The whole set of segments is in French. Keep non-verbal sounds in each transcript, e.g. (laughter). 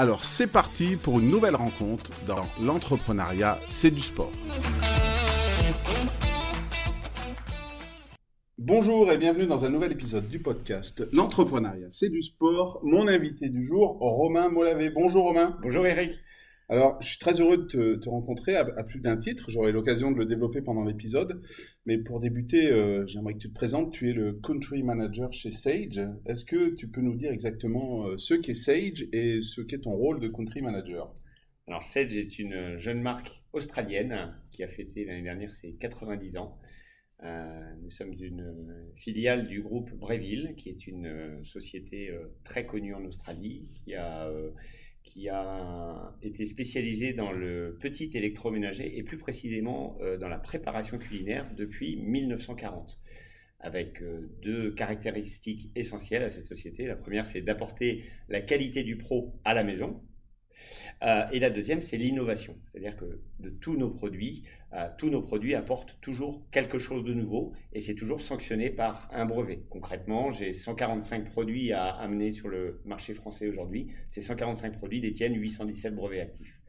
Alors c'est parti pour une nouvelle rencontre dans l'entrepreneuriat, c'est du sport. Bonjour et bienvenue dans un nouvel épisode du podcast L'entrepreneuriat, c'est du sport. Mon invité du jour, Romain Molavé. Bonjour Romain. Bonjour Eric. Alors, je suis très heureux de te, rencontrer à, plus d'un titre. J'aurai l'occasion de le développer pendant l'épisode. Mais pour débuter, euh, j'aimerais que tu te présentes. Tu es le country manager chez Sage. Est-ce que tu peux nous dire exactement euh, ce qu'est Sage et ce qu'est ton rôle de country manager? Alors, Sage est une jeune marque australienne qui a fêté l'année dernière ses 90 ans. Euh, nous sommes une filiale du groupe Breville, qui est une société très connue en Australie, qui a qui a été spécialisé dans le petit électroménager et plus précisément euh, dans la préparation culinaire depuis 1940 avec euh, deux caractéristiques essentielles à cette société. La première, c'est d'apporter la qualité du pro à la maison, euh, et la deuxième, c'est l'innovation. C'est-à-dire que de tous nos produits, euh, tous nos produits apportent toujours quelque chose de nouveau et c'est toujours sanctionné par un brevet. Concrètement, j'ai 145 produits à amener sur le marché français aujourd'hui. Ces 145 produits détiennent 817 brevets actifs.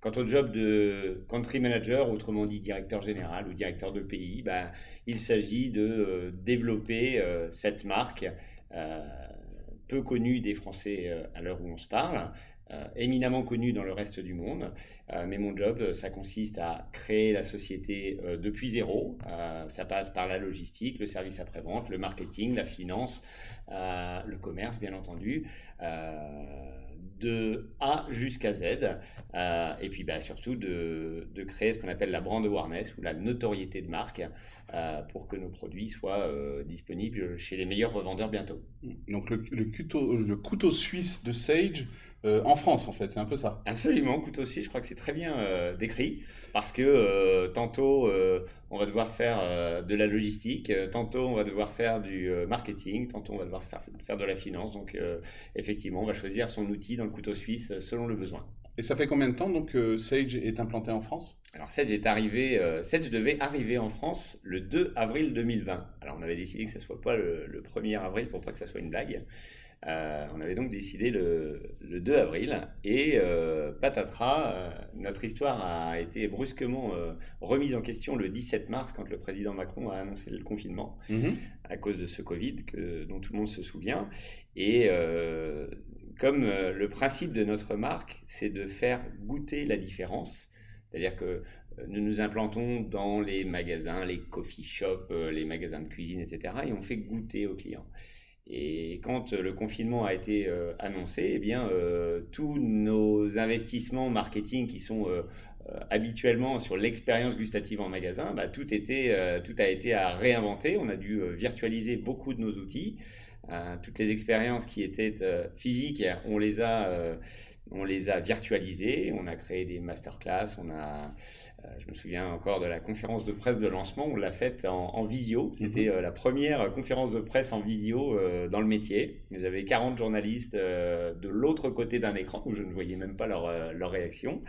Quant au job de country manager, autrement dit directeur général ou directeur de pays, ben, il s'agit de euh, développer cette marque peu connue des Français à l'heure où on se parle, éminemment connu dans le reste du monde. Euh, mais mon job, euh, ça consiste à créer la société depuis zéro. ça passe par la logistique, le service après-vente, le marketing, la finance, le commerce, bien entendu de A jusqu'à Z, et puis bah, surtout de, de, créer ce qu'on appelle la brand awareness ou la notoriété de marque pour que nos produits soient disponibles chez les meilleurs revendeurs bientôt. Donc le, le, couteau, le couteau suisse de Sage, euh, en France, en fait, c'est un peu ça. Absolument, couteau suisse, je crois que c'est très bien euh, décrit, parce que euh, tantôt on va devoir faire de la logistique, tantôt on va devoir faire du marketing, tantôt on va devoir faire, faire de la finance. Donc effectivement, on va choisir son outil dans le couteau suisse selon le besoin. Et ça fait combien de temps donc Sage est implanté en France? Alors Sage est arrivé, Sage devait arriver en France le 2 avril 2020. Alors on avait décidé que ce soit pas le, le 1er avril pour pas que ça soit une blague. Euh, on avait donc décidé le, 2 avril et euh, patatras, euh, notre histoire a été brusquement remise en question le 17 mars quand le président Macron a annoncé le confinement mhm. à cause de ce Covid que, dont tout le monde se souvient. Et comme le principe de notre marque, c'est de faire goûter la différence, c'est-à-dire que nous nous implantons dans les magasins, les coffee shops, les magasins de cuisine, etc. et on fait goûter aux clients. Et quand le confinement a été euh, annoncé, eh bien, euh, tous nos investissements marketing qui sont euh, habituellement sur l'expérience gustative en magasin, bah, tout, tout a été à réinventer. On a dû virtualiser beaucoup de nos outils. Toutes les expériences qui étaient physiques, on les a on les a virtualisés, on a créé des masterclass, on a, euh, je me souviens encore de la conférence de presse de lancement, on l'a faite en, visio. C'était mhm. euh, la première conférence de presse en visio euh, dans le métier. J'avais 40 journalistes de l'autre côté d'un écran où je ne voyais même pas leur, leur réaction.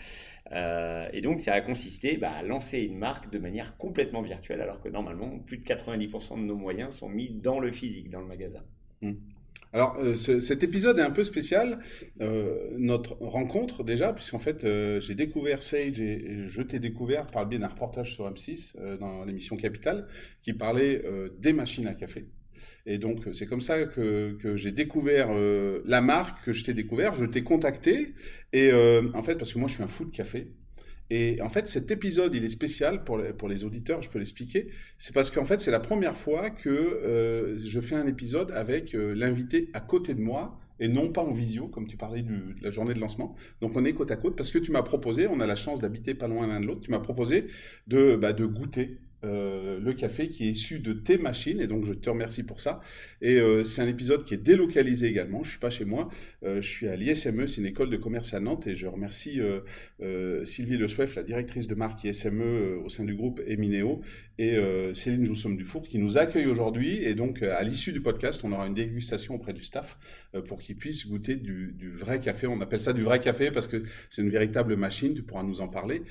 et donc ça a consisté bah, à lancer une marque de manière complètement virtuelle alors que normalement plus de 90% de nos moyens sont mis dans le physique, dans le magasin. Mhm. Alors, euh, cet épisode est un peu spécial, euh, notre rencontre déjà, puisqu'en fait, euh, j'ai découvert Sage et, je t'ai découvert par le biais d'un reportage sur M6 dans l'émission Capital qui parlait des machines à café. Et donc, c'est comme ça que, que j'ai découvert la marque, que je t'ai découvert, je t'ai contacté. Et en fait, parce que moi, je suis un fou de café. Et en fait, cet épisode, il est spécial pour les, pour les auditeurs, je peux l'expliquer. C'est parce qu'en fait, c'est la première fois que euh, je fais un épisode avec euh, l'invité à côté de moi et non pas en visio, comme tu parlais de la journée de lancement. Donc on est côte à côte parce que tu m'as proposé, on a la chance d'habiter pas loin l'un de l'autre, tu m'as proposé de, bah, de goûter euh, le café qui est issu de tes machines et donc je te remercie pour ça. Et euh, c'est un épisode qui est délocalisé également. Je suis pas chez moi, euh, je suis à l'ISME, c'est une école de commerce à Nantes et je remercie Sylvie Le Souef, la directrice de marque ISME au sein du groupe Emineo et Céline Joussomme Dufour qui nous accueille aujourd'hui et donc à l'issue du podcast, on aura une dégustation auprès du staff pour qu'ils puissent goûter du, du, vrai café. On appelle ça du vrai café parce que c'est une véritable machine. Tu pourras nous en parler.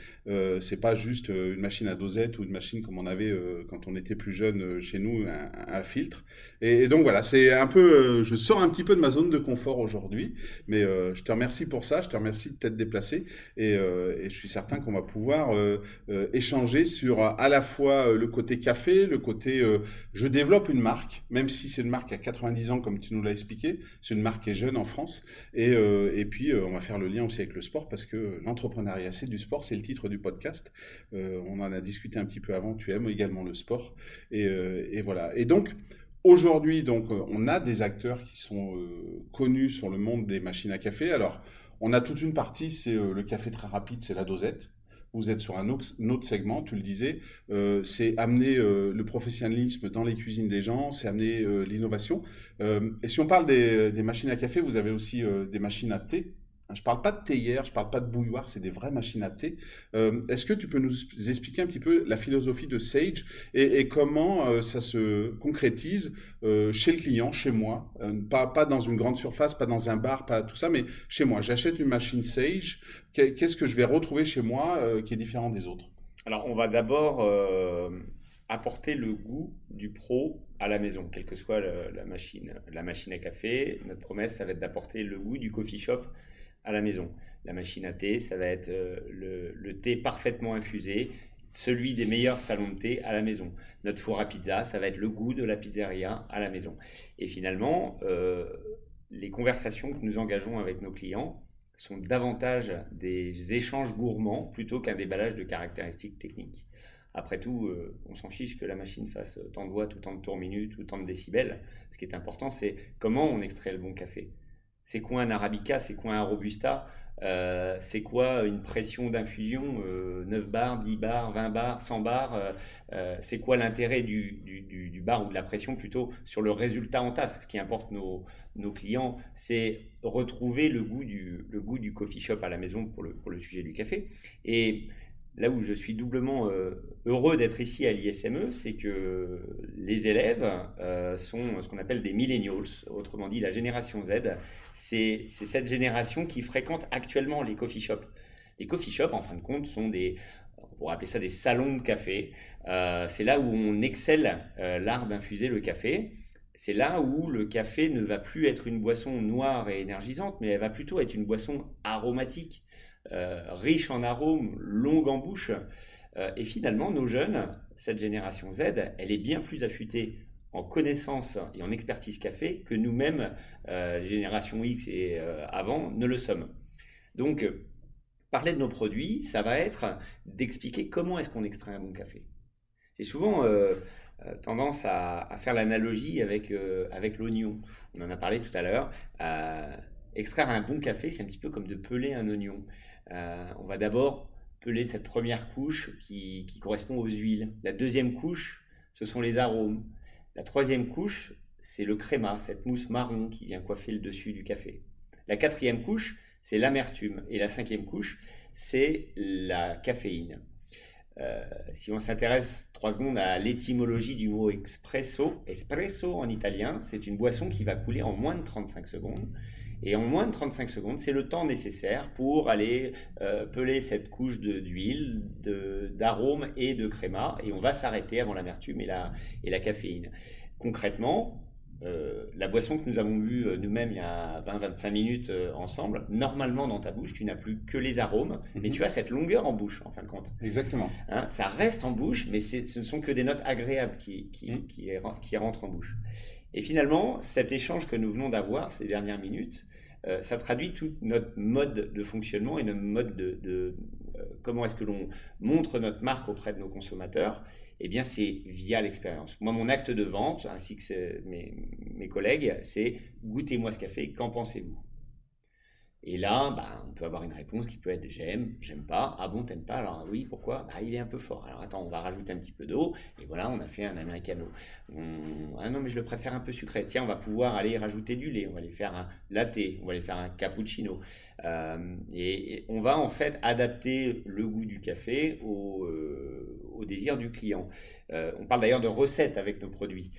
c'est pas juste une machine à dosette ou une machine comme on avait euh, quand on était plus jeune euh, chez nous, un, filtre. Et, donc voilà, c'est un peu, euh, je sors un petit peu de ma zone de confort aujourd'hui, mais je te remercie pour ça, je te remercie de t'être déplacé, et, je suis certain qu'on va pouvoir échanger sur à la fois le côté café, le côté je développe une marque, même si c'est une marque à 90 ans comme tu nous l'as expliqué, c'est une marque qui est jeune en France, et, puis on va faire le lien aussi avec le sport parce que l'entrepreneuriat c'est du sport, c'est le titre du podcast. on en a discuté un petit peu avant, tu également le sport. Euh, et, voilà. Et donc, aujourd'hui, donc, euh, on a des acteurs qui sont euh, connus sur le monde des machines à café. Alors, on a toute une partie, c'est le café très rapide, c'est la dosette. Vous êtes sur un autre, segment, tu le disais, c'est amener le professionnalisme dans les cuisines des gens, c'est amener l'innovation. et si on parle des, machines à café, vous avez aussi des machines à thé je ne parle pas de théière, je ne parle pas de bouilloire, c'est des vraies machines à thé. Euh, est-ce que tu peux nous expliquer un petit peu la philosophie de Sage et, comment euh, ça se concrétise euh, chez le client, chez moi pas, pas dans une grande surface, pas dans un bar, pas tout ça, mais chez moi. J'achète une machine Sage. Qu'est-ce que je vais retrouver chez moi qui est différent des autres? Alors, on va d'abord apporter le goût du pro à la maison, quelle que soit la, machine. La machine à café, notre promesse, ça va être d'apporter le goût du coffee shop à la maison. La machine à thé, ça va être euh, le, thé parfaitement infusé, celui des meilleurs salons de thé à la maison. Notre four à pizza, ça va être le goût de la pizzeria à la maison. Et finalement, euh, les conversations que nous engageons avec nos clients sont davantage des échanges gourmands plutôt qu'un déballage de caractéristiques techniques. Après tout, euh, on s'en fiche que la machine fasse tant de watts ou tant de tours minutes ou tant de décibels. Ce qui est important, c'est comment on extrait le bon café c'est quoi un arabica, c'est quoi un robusta, euh, c'est quoi une pression d'infusion, 9 euh, bars, 10 bars, 20 bars, 100 bars, euh, c'est quoi l'intérêt du, bar ou de la pression plutôt sur le résultat en tasse? Ce qui importe nos, nos clients, c'est retrouver le goût, du, le goût du coffee shop à la maison pour le, pour le sujet du café. Et là où je suis doublement euh, heureux d'être ici à l'ISME, c'est que les élèves euh, sont ce qu'on appelle des millennials, autrement dit la génération Z. C'est cette génération qui fréquente actuellement les coffee shops. Les coffee shops, en fin de compte, sont des, on pourrait ça des salons de café. Euh, c'est là où on excelle l'art d'infuser le café. C'est là où le café ne va plus être une boisson noire et énergisante, mais elle va plutôt être une boisson aromatique riche en arômes, longue en bouche. Euh, et finalement, nos jeunes, cette génération Z, elle est bien plus affûtée en connaissance et en expertise café que nous-mêmes, euh, génération X et avant, ne le sommes. Donc, parler de nos produits, ça va être d'expliquer comment est-ce qu'on extrait un bon café. J'ai souvent tendance à, faire l'analogie avec, avec l'oignon. On en a parlé tout à l'heure. extraire un bon café, c'est un petit peu comme de peler un oignon. Euh, on va d'abord peler cette première couche qui, correspond aux huiles. La deuxième couche, ce sont les arômes. La troisième couche, c'est le créma, cette mousse marron qui vient coiffer le dessus du café. La quatrième couche, c'est l'amertume. Et la cinquième couche, c'est la caféine. Euh, si on s'intéresse trois secondes à l'étymologie du mot espresso, espresso en italien, c'est une boisson qui va couler en moins de 35 secondes. Et en moins de 35 secondes, c'est le temps nécessaire pour aller euh, peler cette couche d'huile, d'arôme et de créma. Et on va s'arrêter avant l'amertume et la, et la caféine. Concrètement, euh, la boisson que nous avons bu euh, nous-mêmes il y a 20-25 minutes ensemble, normalement dans ta bouche, tu n'as plus que les arômes, mais mhm. tu as cette longueur en bouche en fin de compte. Exactement. Hein, ça reste en bouche, mais ce ne sont que des notes agréables qui, qui, mhm. qui, qui rentrent en bouche. Et finalement, cet échange que nous venons d'avoir ces dernières minutes, ça traduit tout notre mode de fonctionnement et notre mode de, comment est-ce que l'on montre notre marque auprès de nos consommateurs Eh bien, c'est via l'expérience. Moi, mon acte de vente, ainsi que mes, mes collègues, c'est goûtez-moi ce café, qu'en pensez-vous? Et là, bah, on peut avoir une réponse qui peut être j'aime, j'aime pas. Ah bon, t'aimes pas? Alors oui, pourquoi? Bah, Il est un peu fort. Alors attends, on va rajouter un petit peu d'eau. Et voilà, on a fait un americano. Ah non, mais je le préfère un peu sucré. Tiens, on va pouvoir aller rajouter du lait. On va aller faire un latte. On va aller faire un cappuccino. Euh, et, on va en fait adapter le goût du café au, euh, désir du client. Euh, on parle d'ailleurs de recettes avec nos produits.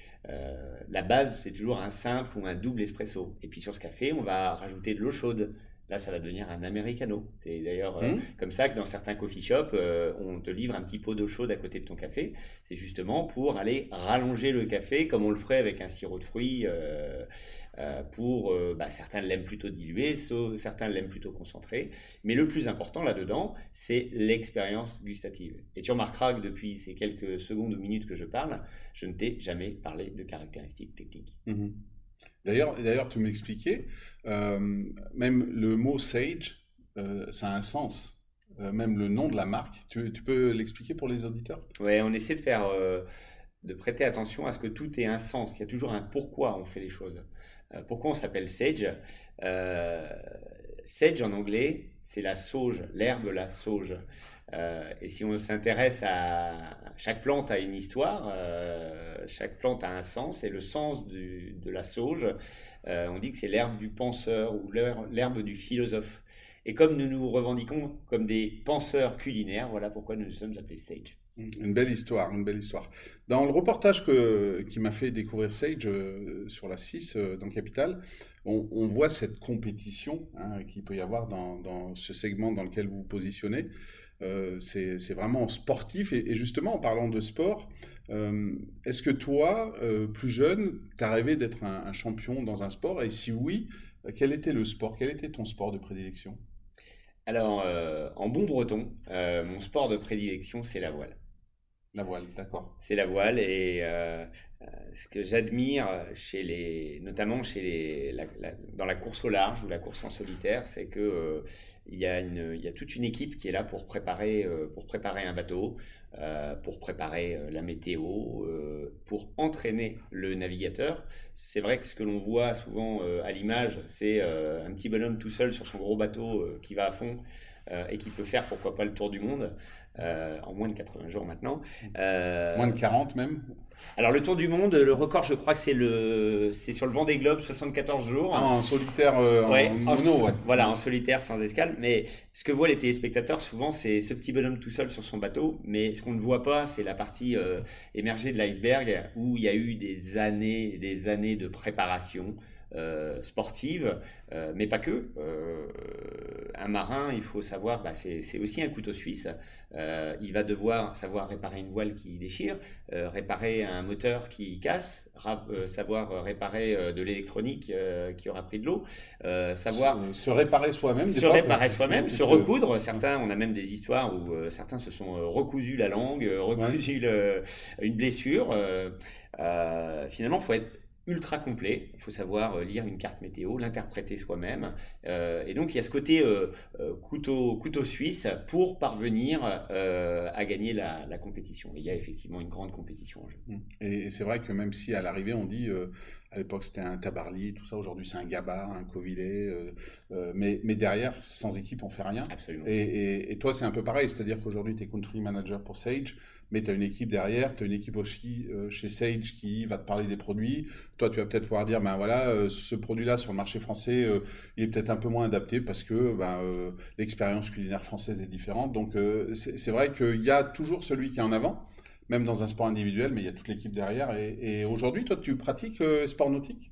la base, c'est toujours un simple ou un double espresso. Et puis sur ce café, on va rajouter de l'eau chaude. Là, ça va devenir un americano. C'est d'ailleurs euh, mmh. comme ça que dans certains coffee shops, euh, on te livre un petit pot d'eau chaude à côté de ton café. C'est justement pour aller rallonger le café comme on le ferait avec un sirop de fruits. Euh, pour bah, certains l'aiment plutôt dilué, certains l'aiment plutôt concentré. Mais le plus important là-dedans, c'est l'expérience gustative. Et tu remarqueras que depuis ces quelques secondes ou minutes que je parle, je ne t'ai jamais parlé de caractéristiques techniques. Mmh. D'ailleurs, d'ailleurs, tu m'expliquais, euh, même le mot Sage, euh, ça a un sens. Euh, même le nom de la marque, tu, peux l'expliquer pour les auditeurs? Oui, on essaie de faire, de prêter attention à ce que tout ait un sens. Il y a toujours un pourquoi on fait les choses. pourquoi on s'appelle Sage? Sage en anglais, c'est la sauge, l'herbe, la sauge. Euh, et si on s'intéresse à chaque plante a une histoire, euh, chaque plante a un sens, et le sens de la sauge, euh, on dit que c'est l'herbe du penseur ou l'herbe du philosophe. Et comme nous nous revendiquons comme des penseurs culinaires, voilà pourquoi nous nous sommes appelés Sage. Une belle histoire, une belle histoire. Dans le reportage qui m'a fait découvrir Sage sur la 6 dans Capital, on, voit cette compétition hein, qu'il peut y avoir dans, ce segment dans lequel vous vous positionnez. Euh, c'est vraiment sportif. Et, justement, en parlant de sport, euh, est-ce que toi, euh, plus jeune, tu as rêvé d'être un, champion dans un sport? Et si oui, quel était le sport? Quel était ton sport de prédilection? Alors, en bon breton, mon sport de prédilection, c'est la voile. La voile, d'accord. C'est la voile et ce que j'admire chez les, notamment chez les, dans la course au large ou la course en solitaire, c'est que euh, y a une, il y a toute une équipe qui est là pour préparer, euh, pour préparer un bateau, euh, pour préparer la météo, pour entraîner le navigateur. C'est vrai que ce que l'on voit souvent à l'image, c'est un petit bonhomme tout seul sur son gros bateau qui va à fond et qui peut faire pourquoi pas le tour du monde. En moins de 80 jours maintenant. moins de 40 même alors le Tour du Monde, le record, je crois que c'est le, c'est sur le vent des globes, 74 jours. Ah, en solitaire, euh, en, mono, Voilà, en solitaire, sans escale. Mais ce que voient les téléspectateurs souvent, c'est ce petit bonhomme tout seul sur son bateau. Mais ce qu'on ne voit pas, c'est la partie euh, émergée de l'iceberg où il y a eu des années, des années de préparation. Euh, sportive, euh, mais pas que. Euh, un marin, il faut savoir, bah, c'est aussi un couteau suisse. il va devoir savoir réparer une voile qui déchire, réparer un moteur qui casse, savoir réparer de l'électronique qui aura pris de l'eau, savoir se, réparer soi-même, se réparer soi-même, se recoudre. Certains, on a même des histoires où certains se sont recousus la langue, recousu une blessure. finalement, il faut être ultra complet. Il faut savoir euh, lire une carte météo, l'interpréter soi-même. Euh, et donc, il y a ce côté euh, couteau, suisse pour parvenir à gagner la, compétition. il y a effectivement une grande compétition en jeu. Et, c'est vrai que même si à l'arrivée, on dit à l'époque c'était un Tabarly, tout ça, aujourd'hui c'est un Gabard, un Covillet, mais, mais derrière, sans équipe, on fait rien. Absolument. Et, et toi, c'est un peu pareil, c'est-à-dire qu'aujourd'hui, tu es country manager pour Sage mais tu as une équipe derrière, tu as une équipe aussi euh, chez Sage qui va te parler des produits. Toi, tu vas peut-être pouvoir dire, ben voilà, euh, ce produit-là sur le marché français, euh, il est peut-être un peu moins adapté parce que ben, l'expérience culinaire française est différente. Donc, c'est vrai qu'il y a toujours celui qui est en avant, même dans un sport individuel, mais il y a toute l'équipe derrière. Et, aujourd'hui, toi, tu pratiques sport nautique?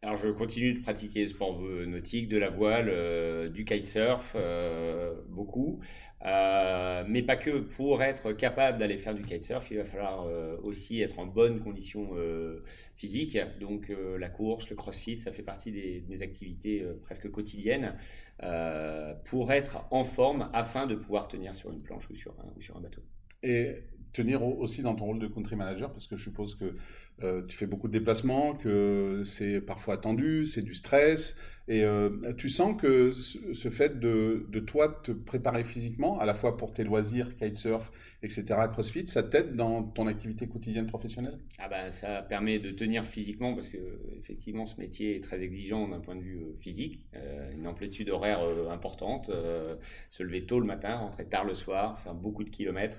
Alors je continue de pratiquer le sport nautique, de la voile, du kitesurf, beaucoup. Euh, mais pas que. Pour être capable d'aller faire du kitesurf, il va falloir euh, aussi être en bonne condition euh, physique. Donc la course, le crossfit, ça fait partie des, activités presque quotidiennes pour être en forme afin de pouvoir tenir sur une planche ou sur un, ou sur un bateau. Et tenir aussi dans ton rôle de country manager parce que je suppose que euh, tu fais beaucoup de déplacements, que c'est parfois attendu, c'est du stress. Et euh, tu sens que ce fait de, de, toi te préparer physiquement, à la fois pour tes loisirs, kitesurf, etc., crossfit, ça t'aide dans ton activité quotidienne professionnelle? Ah bah, Ça permet de tenir physiquement parce que effectivement ce métier est très exigeant d'un point de vue euh, physique. une amplitude horaire importante, se lever tôt le matin, rentrer tard le soir, faire beaucoup de kilomètres.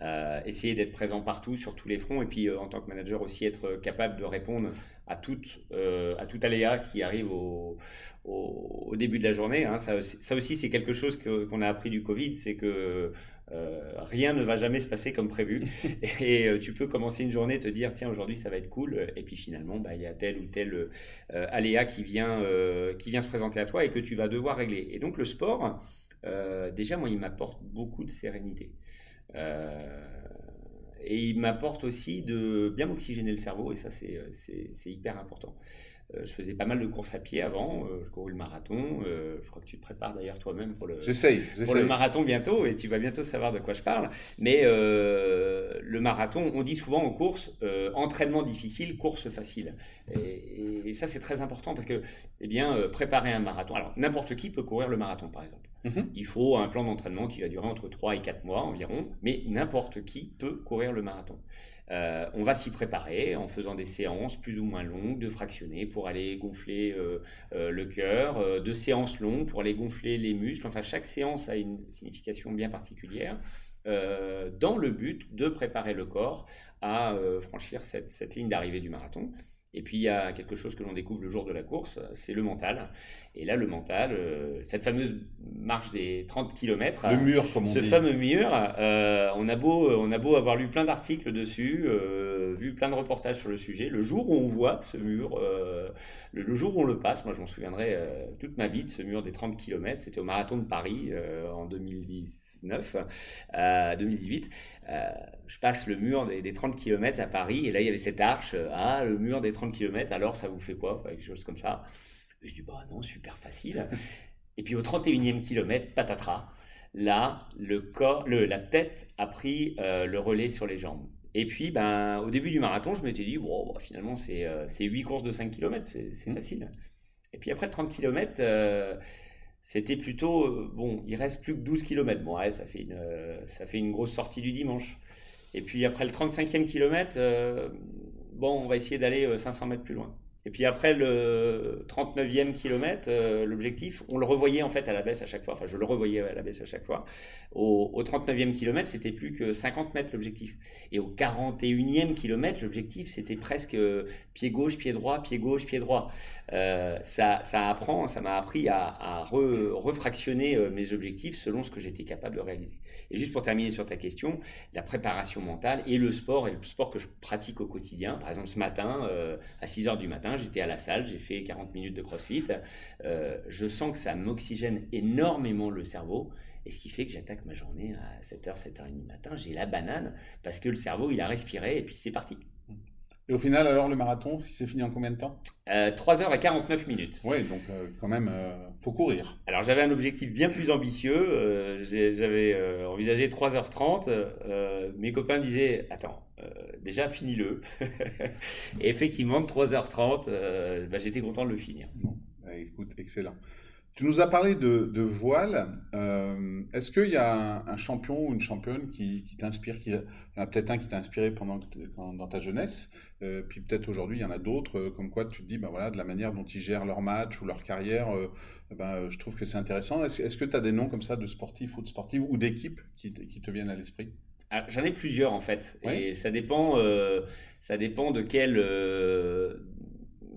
Euh, essayer d'être présent partout sur tous les fronts et puis euh, en tant que manager aussi être capable de répondre à tout, euh, à tout aléa qui arrive au, au, début de la journée. Hein. Ça, ça, aussi c'est quelque chose qu'on a appris du Covid, c'est que rien ne va jamais se passer comme prévu (laughs) et tu peux commencer une journée et te dire tiens aujourd'hui ça va être cool et puis finalement bah, il y a tel ou tel aléa qui vient, qui vient se présenter à toi et que tu vas devoir régler. Et donc le sport, déjà moi il m'apporte beaucoup de sérénité. Euh, et il m'apporte aussi de bien m'oxygéner le cerveau, et ça, c'est hyper important. Euh, je faisais pas mal de courses à pied avant. Euh, je courais le marathon. je crois que tu te prépares d'ailleurs toi-même pour le, pour le marathon bientôt et tu vas bientôt savoir de quoi je parle. Mais le marathon, on dit souvent en course, entraînement difficile, course facile. Et, et ça, c'est très important parce que, eh bien, préparer un marathon. Alors, n'importe qui peut courir le marathon, par exemple. Mhm. Il faut un plan d'entraînement qui va durer entre 3 et 4 mois environ, mais n'importe qui peut courir le marathon. Euh, on va s'y préparer en faisant des séances plus ou moins longues, de fractionner pour aller gonfler euh, euh, le cœur, de séances longues pour aller gonfler les muscles. Enfin, chaque séance a une signification bien particulière dans le but de préparer le corps à franchir cette ligne d'arrivée du marathon. Et puis il y a quelque chose que l'on découvre le jour de la course, c'est le mental. Et là, le mental, euh, cette fameuse marche des 30 km, le mur, comme on ce fameux mur, euh, on, a beau, on a beau avoir lu plein d'articles dessus, euh, vu plein de reportages sur le sujet, le jour où on voit ce mur, le, jour où on le passe, moi je m'en souviendrai toute ma vie de ce mur des 30 km, c'était au marathon de Paris en 2019, 2018. Je passe le mur des, des, 30 km à Paris et là il y avait cette arche, ah le mur des 30 km, alors ça vous fait quoi? Quelque chose comme ça. je dis, bah non, super facile. (laughs) Et puis au 31e kilomètre, patatras, là, le corps, le, la tête a pris euh, le relais sur les jambes. Et puis, ben, au début du marathon, je m'étais dit, bon, bah, finalement, c'est euh, 8 courses de 5 km, c'est mmh. facile. Et puis après 30 km, euh, c'était plutôt, euh, bon, il reste plus que 12 km. Bon, ça fait, une, ça fait une grosse sortie du dimanche. Et puis après le 35e kilomètre, bon, on va essayer d'aller 500 euh, mètres plus loin. Et puis après le 39e kilomètre, euh, l'objectif, on le revoyait en fait à la baisse à chaque fois. Enfin, je le revoyais à la baisse à chaque fois. Au, au 39e kilomètre, c'était plus que 50 mètres l'objectif. Et au 41e kilomètre, l'objectif, c'était presque euh, pied gauche, pied droit, pied gauche, pied droit. ça, ça apprend, ça m'a appris à, refractionner mes objectifs selon ce que j'étais capable de réaliser. Et juste pour terminer sur ta question, la préparation mentale et le sport, et le sport que je pratique au quotidien. Par exemple, ce matin, euh, à 6 heures du matin, j'étais à la salle, j'ai fait 40 minutes de crossfit. Euh, je sens que ça m'oxygène énormément le cerveau. Et ce qui fait que j'attaque ma journée à 7h, 7h30 du matin. J'ai la banane parce que le cerveau, il a respiré et puis c'est parti. Et au final, alors, le marathon, si c'est fini en combien de temps? Euh, 3h49 minutes. Oui, donc euh, quand même, euh, faut courir. Alors, j'avais un objectif bien plus ambitieux. Euh, j'avais envisagé 3h30. mes copains me disaient Attends, déjà, finis-le. (laughs) Et effectivement, 3h30, bah, j'étais content de le finir. Bon, bah, écoute, excellent. Tu nous as parlé de, voile. Euh, est-ce qu'il y a un, champion ou une championne qui, t'inspire qui, Il y en a peut-être un qui t'a inspiré pendant, dans ta jeunesse, euh, puis peut-être aujourd'hui il y en a d'autres, euh, comme quoi tu te dis, ben voilà, de la manière dont ils gèrent leur match ou leur carrière, ben, je trouve que c'est intéressant. Est-ce, que tu as des noms comme ça de sportifs ou de sportifs ou d'équipes qui, te viennent à l'esprit? Ah, J'en ai plusieurs en fait, et ça dépend, ça dépend de quel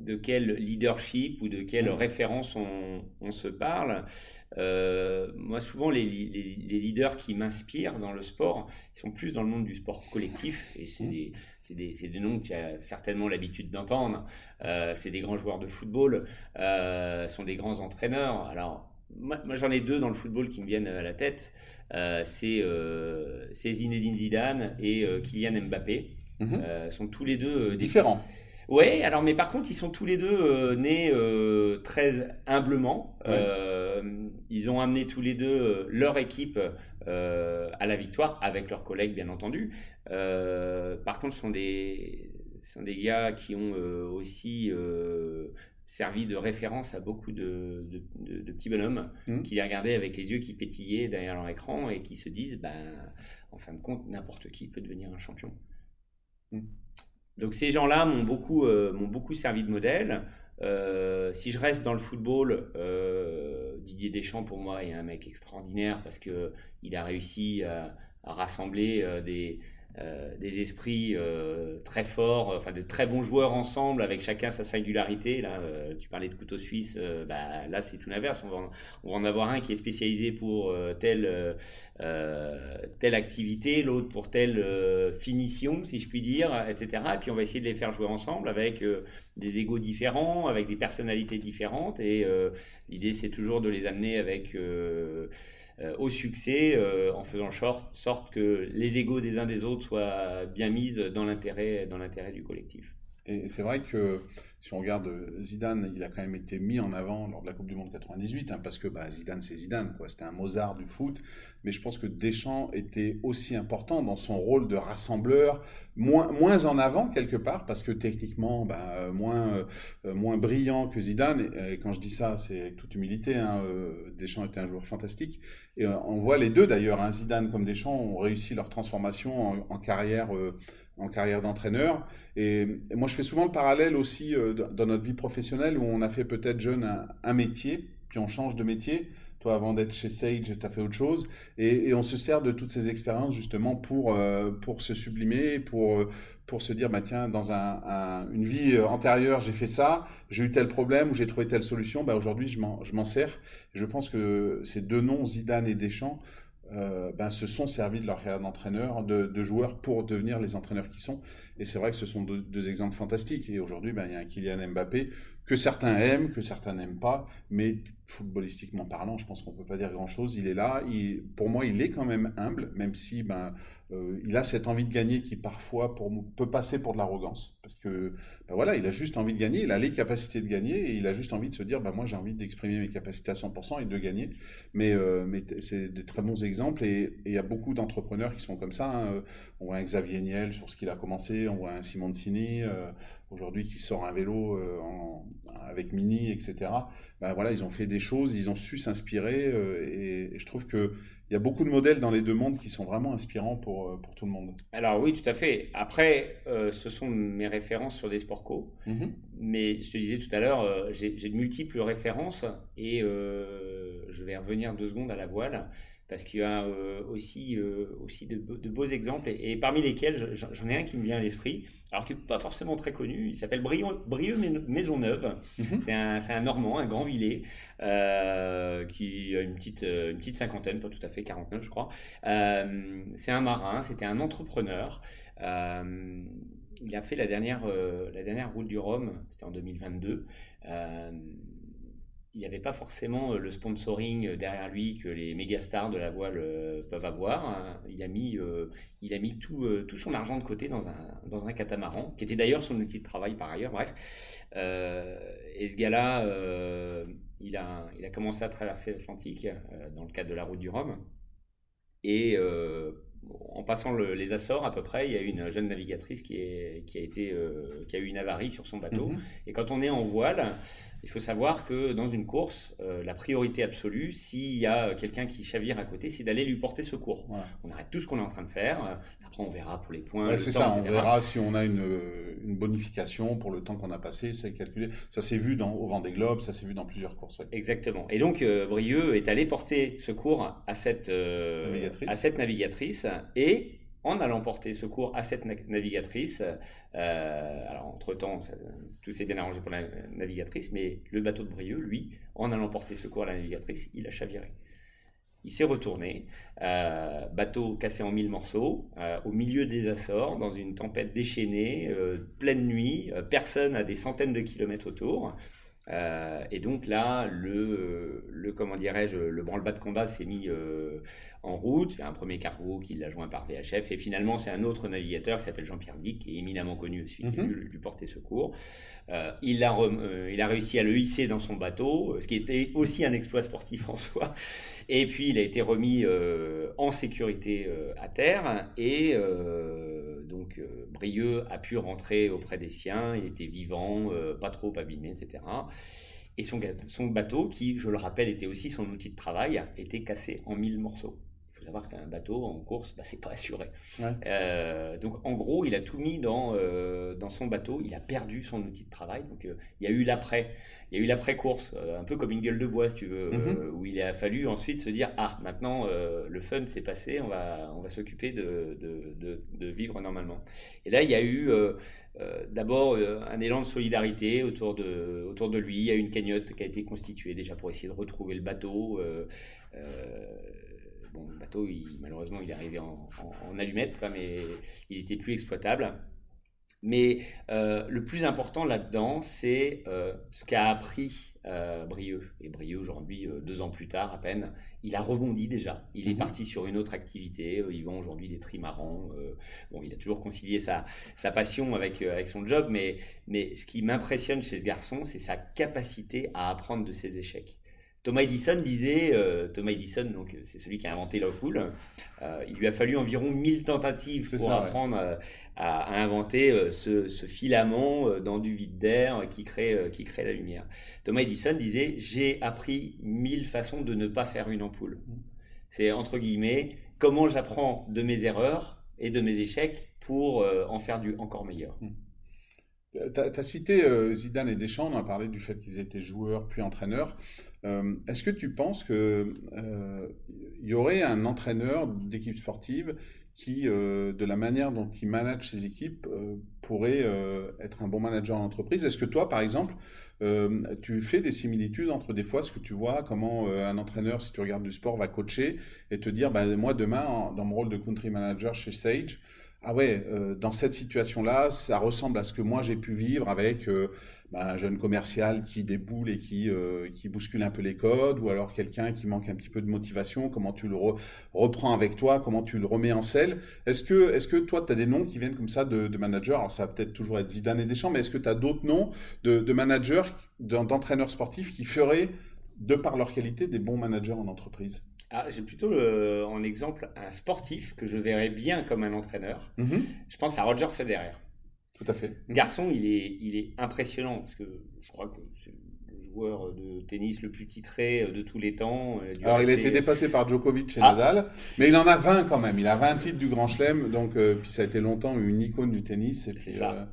de quel leadership ou de quelle mmh. référence on, se parle. Euh, moi, souvent, les, leaders qui m'inspirent dans le sport, ils sont plus dans le monde du sport collectif. Et c'est mmh. des, noms que tu as certainement l'habitude d'entendre. Euh, c'est des grands joueurs de football, euh, sont des grands entraîneurs. Alors, moi, j'en ai deux dans le football qui me viennent à la tête. c'est Zinedine Zidane et Kylian Mbappé. Mmh. sont tous les deux différents. Oui, alors mais par contre, ils sont tous les deux euh, nés euh, très humblement. Euh, ils ont amené tous les deux leur équipe à la victoire, avec leurs collègues bien entendu. par contre, ce sont des, ce sont des gars qui ont aussi servi de référence à beaucoup de, petits bonhommes mmh. qui les regardaient avec les yeux qui pétillaient derrière leur écran et qui se disent, ben, en fin de compte, n'importe qui peut devenir un champion. Mmh. Donc ces gens-là m'ont beaucoup, euh, beaucoup servi de modèle. Euh, si je reste dans le football, euh, Didier Deschamps pour moi est un mec extraordinaire parce que il a réussi à rassembler des, euh, des esprits euh, très forts, enfin de très bons joueurs ensemble, avec chacun sa singularité. Là, euh, tu parlais de couteau suisse, bah, là c'est tout l'inverse. On va, en avoir un qui est spécialisé pour telle, telle activité, l'autre pour telle finition, si je puis dire, etc. Et puis on va essayer de les faire jouer ensemble avec des égaux différents, avec des personnalités différentes. Et l'idée c'est toujours de les amener avec euh, au succès euh, en faisant sorte que les égaux des uns des autres soient bien mises dans l'intérêt du collectif. Et c'est vrai que si on regarde euh, Zidane, il a quand même été mis en avant lors de la Coupe du Monde 98, hein, parce que bah, Zidane, c'est Zidane. C'était un Mozart du foot. Mais je pense que Deschamps était aussi important dans son rôle de rassembleur, moins, en avant quelque part, parce que techniquement, bah, moins, euh, moins brillant que Zidane. Et, quand je dis ça, c'est avec toute humilité. Hein, euh, Deschamps était un joueur fantastique. Et on voit les deux d'ailleurs, hein, Zidane comme Deschamps, ont réussi leur transformation en, carrière en carrière d'entraîneur. Et, moi, je fais souvent le parallèle aussi euh, dans notre vie professionnelle où on a fait peut-être jeune un, métier, puis on change de métier. Toi, avant d'être chez Sage, tu as fait autre chose. Et, on se sert de toutes ces expériences justement pour, euh, pour se sublimer, pour, euh, pour se dire, bah, tiens, dans un, une vie antérieure, j'ai fait ça, j'ai eu tel problème ou j'ai trouvé telle solution. Bah, Aujourd'hui, je m'en sers. Je pense que ces deux noms, Zidane et Deschamps, euh, ben, se sont servis de leur carrière d'entraîneur, de, joueurs pour devenir les entraîneurs qui sont. Et c'est vrai que ce sont deux, exemples fantastiques. Et aujourd'hui, ben, il y a un Kylian Mbappé que certains aiment, que certains n'aiment pas, mais footballistiquement parlant, je pense qu'on ne peut pas dire grand-chose. Il est là, pour moi, il est quand même humble, même si ben, euh, il a cette envie de gagner qui parfois peut passer pour de l'arrogance, parce que ben voilà, il a juste envie de gagner, il a les capacités de gagner, et il a juste envie de se dire, ben moi j'ai envie d'exprimer mes capacités à 100% et de gagner. Mais, euh, c'est des très bons exemples, et il y a beaucoup d'entrepreneurs qui sont comme ça. Hein. On voit un Xavier Niel sur ce qu'il a commencé, on voit un Simon Sini, euh, aujourd'hui qui sort un vélo en, avec Mini, etc. Ben voilà, ils ont fait des choses, ils ont su s'inspirer, et, et, je trouve que il y a beaucoup de modèles dans les deux mondes qui sont vraiment inspirants pour, euh, pour tout le monde. Alors oui, tout à fait. Après, euh, ce sont mes références sur des sports co. Mhm. Mais je te disais tout à l'heure, euh, j'ai de multiples références et je vais revenir deux secondes à la voile parce qu'il y a aussi, aussi de, beaux exemples et, parmi lesquels j'en ai un qui me vient à l'esprit, alors qui n'est pas forcément très connu, il s'appelle Brieux Maisonneuve, mhm. c'est un, un, Normand, un grand villet, euh, qui a une petite, euh, une petite cinquantaine, pas tout à fait 49 je crois. Euh, c'est un marin, c'était un entrepreneur. il a fait la dernière, la dernière route du Rhum, c'était en 2022 il n'y avait pas forcément le sponsoring derrière lui que les méga stars de la voile peuvent avoir. Hein. Il a mis, il a mis tout, tout, son argent de côté dans un, dans un catamaran, qui était d'ailleurs son outil de travail par ailleurs. Bref. et ce gars-là, il a, il a commencé à traverser l'Atlantique euh, dans le cadre de la route du Rhum. Et euh, en passant les Açores à peu près, il y a une jeune navigatrice qui, est, qui, a, été, euh, qui a eu une avarie sur son bateau. Mhm. Et quand on est en voile, il faut savoir que dans une course, euh, la priorité absolue, s'il y a quelqu'un qui chavire à côté, c'est d'aller lui porter secours. On arrête tout ce qu'on est en train de faire. Après, on verra pour les points. c'est ça, on verra si on a une, une bonification pour le temps qu'on a passé, c'est calculé. Ça s'est vu dans, au vent des globes, ça s'est vu dans plusieurs courses. Exactement. Et donc, euh, Brieux est allé porter secours à cette, euh, à cette navigatrice et en allant porter secours à cette navigatrice. Euh, alors, entre-temps, tout s'est bien arrangé pour la navigatrice, mais le bateau de Brieux, lui, en allant porter secours à la navigatrice, il a chaviré. Il s'est retourné, euh, bateau cassé en mille morceaux, euh, au milieu des Açores, dans une tempête déchaînée, pleine nuit, personne à des centaines de kilomètres autour. Euh, et donc là, le, le comment dirais-je, le branle-bas de combat s'est mis euh, en route. Il y a un premier cargo qui l'a joint par VHF. Et finalement, c'est un autre navigateur qui s'appelle Jean-Pierre Dick, qui est éminemment connu aussi, qui mhm. lui, portait secours. Euh, il, a il a réussi à le hisser dans son bateau, ce qui était aussi un exploit sportif en (laughs) soi. Et puis, il a été remis en sécurité à terre. Et donc, Brieux a pu rentrer auprès des siens. Il était vivant, pas trop abîmé, etc. Et son, son bateau, qui, je le rappelle, était aussi son outil de travail, était cassé en mille morceaux. Faut savoir qu'un bateau en course, bah, c'est pas assuré. Euh, donc en gros, il a tout mis dans, euh, dans son bateau, il a perdu son outil de travail. Donc euh, il y a eu l'après, il y a eu l'après-course, un peu comme une gueule de bois, si tu veux, mhm. où il a fallu ensuite se dire Ah, maintenant le fun s'est passé, on va, on va s'occuper de, de, de, vivre normalement. Et là, il y a eu d'abord un élan de solidarité autour de, autour de lui. Il y a une cagnotte qui a été constituée déjà pour essayer de retrouver le bateau. Euh, bon, le bateau, malheureusement, il est arrivé en, en, allumette, mais il était plus exploitable. Mais le plus important là-dedans, c'est ce qu'a appris Brieux. Et Brieux, aujourd'hui, deux ans plus tard à peine, il a rebondi déjà. Il est mhm. parti sur une autre activité. Euh, il vend aujourd'hui des trimarans. Euh, bon, il a toujours concilié sa, sa passion avec, euh, avec son job, mais, mais ce qui m'impressionne chez ce garçon, c'est sa capacité à apprendre de ses échecs. Thomas Edison disait, Thomas Edison, donc c'est celui qui a inventé l'ampoule, il lui a fallu environ 1000 tentatives pour apprendre à, inventer euh, ce, filament euh, dans du vide d'air qui crée, euh, qui crée la lumière. Thomas Edison disait J'ai appris mille façons de ne pas faire une ampoule. C'est entre guillemets comment j'apprends de mes erreurs et de mes échecs pour en faire du encore meilleur. Tu as, cité Zidane et Deschamps, on a parlé du fait qu'ils étaient joueurs puis entraîneurs. Est-ce que tu penses qu'il y aurait un entraîneur d'équipe sportive qui, euh, de la manière dont il manage ses équipes, euh, pourrait euh, être un bon manager en entreprise. Est-ce que toi, par exemple, tu fais des similitudes entre des fois ce que tu vois, comment un entraîneur, si tu regardes du sport, va coacher et te dire, bah, moi, demain, dans mon rôle de country manager chez Sage, ah ouais, dans cette situation-là, ça ressemble à ce que moi j'ai pu vivre avec bah, un jeune commercial qui déboule et qui, euh, qui bouscule un peu les codes, ou alors quelqu'un qui manque un petit peu de motivation, comment tu le reprends avec toi, comment tu le remets en selle? Est-ce que, est que toi, tu as des noms qui viennent comme ça de, de managers Alors ça va peut-être toujours être Zidane et Deschamps, mais est-ce que tu as d'autres noms de, de managers, d'entraîneurs sportifs qui feraient, de par leur qualité, des bons managers en entreprise? Ah, J'ai plutôt en exemple un sportif que je verrais bien comme un entraîneur. Mm-hmm. Je pense à Roger Federer. Tout à fait. Garçon, il est, il est impressionnant parce que je crois que c'est le joueur de tennis le plus titré de tous les temps. Alors, il a été dépassé par Djokovic et ah. Nadal, mais il en a 20 quand même. Il a 20 titres du Grand Chelem, donc euh, puis ça a été longtemps une icône du tennis. C'est ça. Euh,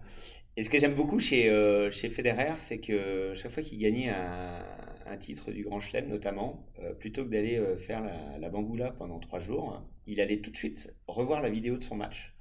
et ce que j'aime beaucoup chez, euh, chez Federer, c'est que chaque fois qu'il gagnait un, un, titre du Grand Chelem, notamment, plutôt que d'aller faire la, la bangoula pendant trois jours, il allait tout de suite revoir la vidéo de son match